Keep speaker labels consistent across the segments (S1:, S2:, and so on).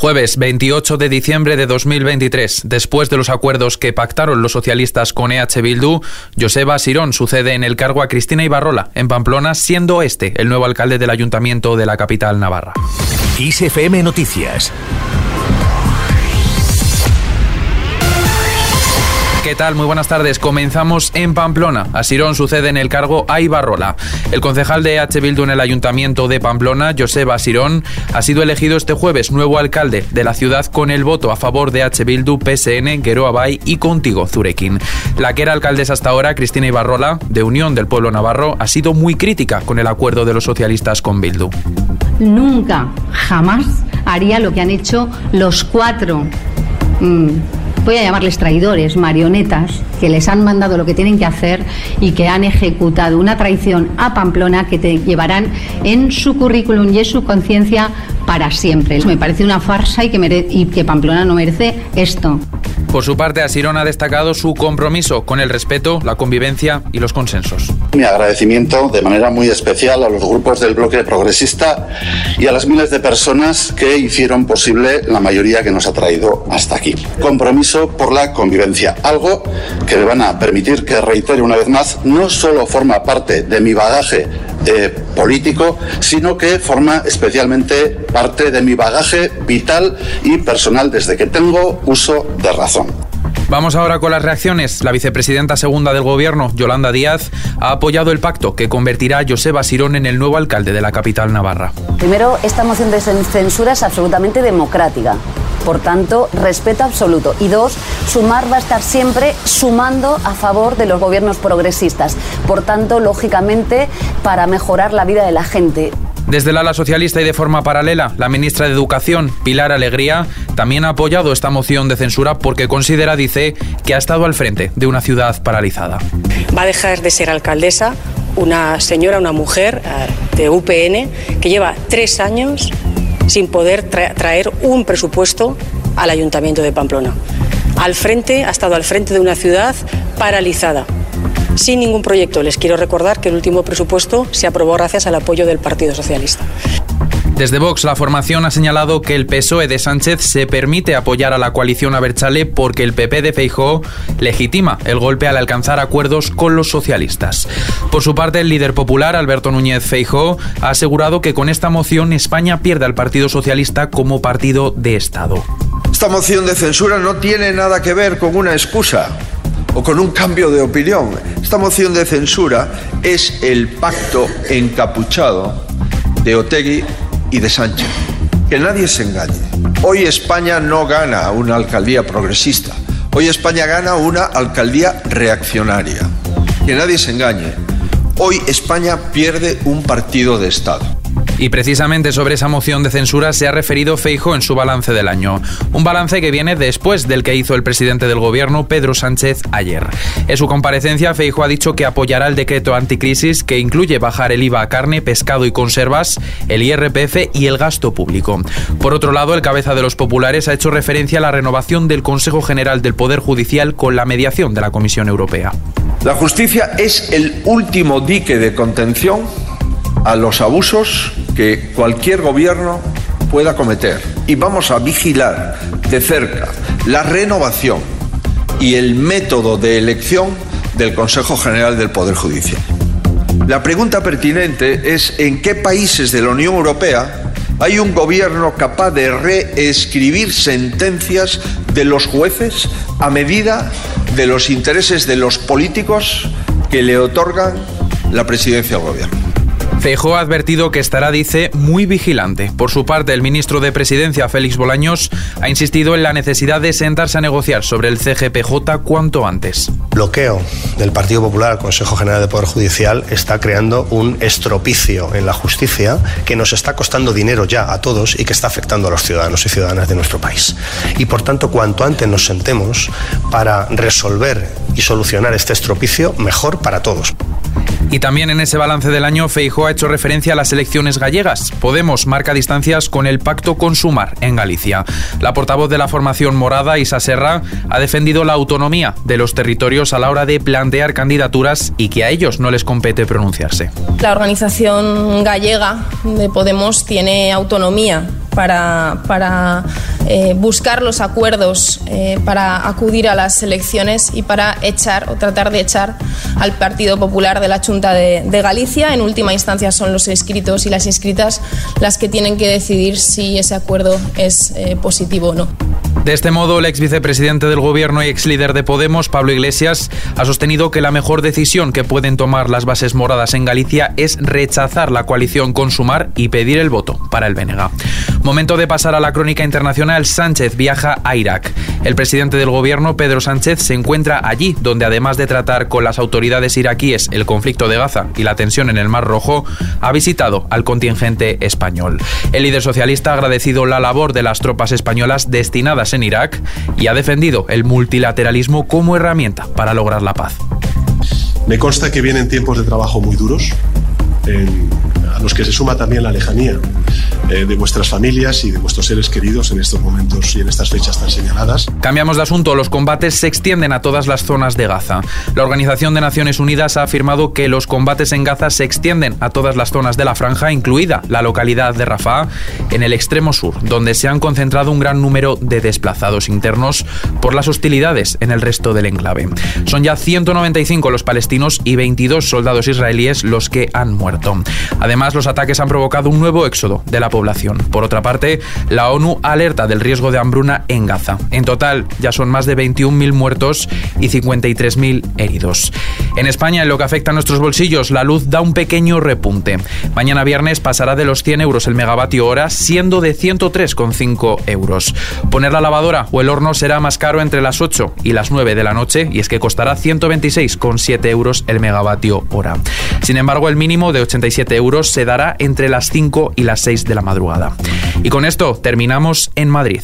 S1: Jueves 28 de diciembre de 2023, después de los acuerdos que pactaron los socialistas con EH Bildu, Joseba Sirón sucede en el cargo a Cristina Ibarrola, en Pamplona, siendo este el nuevo alcalde del ayuntamiento de la capital navarra.
S2: ISFM Noticias.
S1: ¿Qué tal? Muy buenas tardes. Comenzamos en Pamplona. A Sirón sucede en el cargo a Ibarrola. El concejal de H. Bildu en el ayuntamiento de Pamplona, Joseba Sirón, ha sido elegido este jueves nuevo alcalde de la ciudad con el voto a favor de H. Bildu, PSN, Geroa Bay y Contigo, Zurekin. La que era alcaldesa hasta ahora, Cristina Ibarrola, de Unión del Pueblo Navarro, ha sido muy crítica con el acuerdo de los socialistas con Bildu.
S3: Nunca, jamás haría lo que han hecho los cuatro. Mm, voy a llamarles traidores, marionetas, que les han mandado lo que tienen que hacer y que han ejecutado una traición a Pamplona que te llevarán en su currículum y en su conciencia para siempre. Me parece una farsa y que, y que Pamplona no merece esto.
S1: Por su parte, Asirón ha destacado su compromiso con el respeto, la convivencia y los consensos.
S4: Mi agradecimiento de manera muy especial a los grupos del bloque progresista y a las miles de personas que hicieron posible la mayoría que nos ha traído hasta aquí. Compromiso por la convivencia, algo que me van a permitir que reitere una vez más, no solo forma parte de mi bagaje eh, político, sino que forma especialmente parte de mi bagaje vital y personal desde que tengo uso de razón.
S1: Vamos ahora con las reacciones. La vicepresidenta segunda del gobierno, Yolanda Díaz, ha apoyado el pacto que convertirá a Joseba Sirón en el nuevo alcalde de la capital navarra.
S5: Primero, esta moción de censura es absolutamente democrática. Por tanto, respeto absoluto. Y dos, sumar va a estar siempre sumando a favor de los gobiernos progresistas. Por tanto, lógicamente, para mejorar la vida de la gente.
S1: Desde el ala socialista y de forma paralela, la ministra de Educación, Pilar Alegría, también ha apoyado esta moción de censura porque considera, dice, que ha estado al frente de una ciudad paralizada.
S6: Va a dejar de ser alcaldesa una señora, una mujer eh, de UPN que lleva tres años sin poder traer un presupuesto al Ayuntamiento de Pamplona. Al frente, ha estado al frente de una ciudad paralizada, sin ningún proyecto. Les quiero recordar que el último presupuesto se aprobó gracias al apoyo del Partido Socialista.
S1: Desde Vox, la formación ha señalado que el PSOE de Sánchez se permite apoyar a la coalición Abertzale porque el PP de Feijóo legitima el golpe al alcanzar acuerdos con los socialistas. Por su parte, el líder popular, Alberto Núñez Feijóo, ha asegurado que con esta moción España pierde al Partido Socialista como partido de Estado.
S7: Esta moción de censura no tiene nada que ver con una excusa o con un cambio de opinión. Esta moción de censura es el pacto encapuchado de Otegui y de Sánchez. Que nadie se engañe. Hoy España no gana una alcaldía progresista. Hoy España gana una alcaldía reaccionaria. Que nadie se engañe. Hoy España pierde un partido de Estado.
S1: Y precisamente sobre esa moción de censura se ha referido Feijo en su balance del año. Un balance que viene después del que hizo el presidente del gobierno, Pedro Sánchez, ayer. En su comparecencia, Feijo ha dicho que apoyará el decreto anticrisis que incluye bajar el IVA a carne, pescado y conservas, el IRPF y el gasto público. Por otro lado, el cabeza de los populares ha hecho referencia a la renovación del Consejo General del Poder Judicial con la mediación de la Comisión Europea.
S7: La justicia es el último dique de contención a los abusos que cualquier gobierno pueda cometer. Y vamos a vigilar de cerca la renovación y el método de elección del Consejo General del Poder Judicial. La pregunta pertinente es en qué países de la Unión Europea hay un gobierno capaz de reescribir sentencias de los jueces a medida de los intereses de los políticos que le otorgan la presidencia al gobierno.
S1: Feijóo ha advertido que estará, dice, muy vigilante. Por su parte, el ministro de Presidencia, Félix Bolaños, ha insistido en la necesidad de sentarse a negociar sobre el CGPJ cuanto antes.
S8: Bloqueo del Partido Popular al Consejo General de Poder Judicial está creando un estropicio en la justicia que nos está costando dinero ya a todos y que está afectando a los ciudadanos y ciudadanas de nuestro país. Y por tanto, cuanto antes nos sentemos para resolver y solucionar este estropicio, mejor para todos.
S1: Y también en ese balance del año, Feijóo ha hecho referencia a las elecciones gallegas. Podemos marca distancias con el pacto con Sumar en Galicia. La portavoz de la formación morada, Isa Serra, ha defendido la autonomía de los territorios a la hora de plantear candidaturas y que a ellos no les compete pronunciarse.
S9: La organización gallega de Podemos tiene autonomía para, para eh, buscar los acuerdos eh, para acudir a las elecciones y para echar o tratar de echar al Partido Popular de la Junta de, Galicia. En última instancia son los inscritos y las inscritas las que tienen que decidir si ese acuerdo es eh, positivo o no.
S1: De este modo, el ex vicepresidente del gobierno y ex líder de Podemos, Pablo Iglesias, ha sostenido que la mejor decisión que pueden tomar las bases moradas en Galicia es rechazar la coalición con Sumar y pedir el voto para el Bénega. Momento de pasar a la crónica internacional. Sánchez viaja a Irak. El presidente del gobierno, Pedro Sánchez, se encuentra allí, donde además de tratar con las autoridades iraquíes el conflicto de Gaza y la tensión en el Mar Rojo, ha visitado al contingente español. El líder socialista ha agradecido la labor de las tropas españolas destinadas en Irak y ha defendido el multilateralismo como herramienta para lograr la paz.
S10: Me consta que vienen tiempos de trabajo muy duros, a los que se suma también la lejanía eh, de vuestras familias y de vuestros seres queridos en estos momentos y en estas fechas tan señaladas.
S1: Cambiamos de asunto. Los combates se extienden a todas las zonas de Gaza. La Organización de Naciones Unidas ha afirmado que los combates en Gaza se extienden a todas las zonas de la franja, incluida la localidad de Rafah, en el extremo sur, donde se han concentrado un gran número de desplazados internos por las hostilidades en el resto del enclave. Son ya 195 los palestinos y 22 soldados israelíes los que han muerto. Además, los ataques han provocado un nuevo éxodo de la población por otra parte, la ONU alerta del riesgo de hambruna en Gaza. En total, ya son más de 21.000 muertos y 53.000 heridos. En España, en lo que afecta a nuestros bolsillos, la luz da un pequeño repunte. Mañana viernes pasará de los 100 euros el megavatio hora, siendo de 103,5 euros. Poner la lavadora o el horno será más caro entre las 8 y las 9 de la noche, y es que costará 126,7 euros el megavatio hora. Sin embargo, el mínimo de 87 euros se dará entre las 5 y las 6 de la madrugada. Y con esto terminamos en Madrid.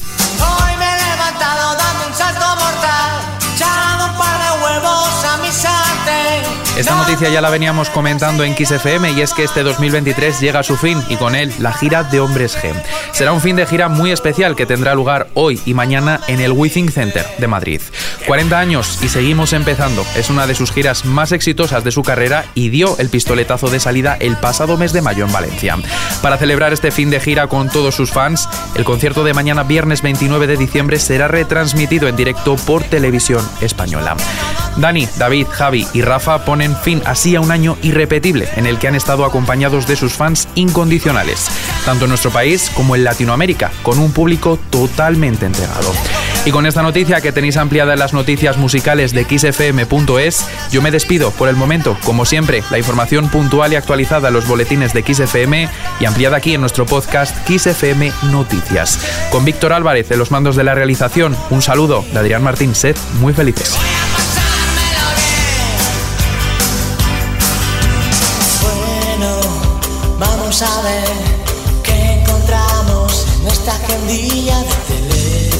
S1: Esta noticia ya la veníamos comentando en XFM y es que este 2023 llega a su fin y con él la gira de Hombres G. Será un fin de gira muy especial que tendrá lugar hoy y mañana en el Withing Center de Madrid. 40 años y seguimos empezando. Es una de sus giras más exitosas de su carrera y dio el pistoletazo de salida el pasado mes de mayo en Valencia. Para celebrar este fin de gira con todos sus fans, el concierto de mañana viernes 29 de diciembre será retransmitido en directo por televisión española. Dani, David, Javi y Rafa ponen fin así a un año irrepetible en el que han estado acompañados de sus fans incondicionales, tanto en nuestro país como en Latinoamérica, con un público totalmente entregado. Y con esta noticia que tenéis ampliada en las noticias musicales de xfm.es, yo me despido por el momento. Como siempre, la información puntual y actualizada en los boletines de XFM y ampliada aquí en nuestro podcast XFM Noticias. Con Víctor Álvarez en los mandos de la realización, un saludo de Adrián Martín. Sed muy felices.
S11: Ver qué encontramos en nuestra agendilla de teléfonos.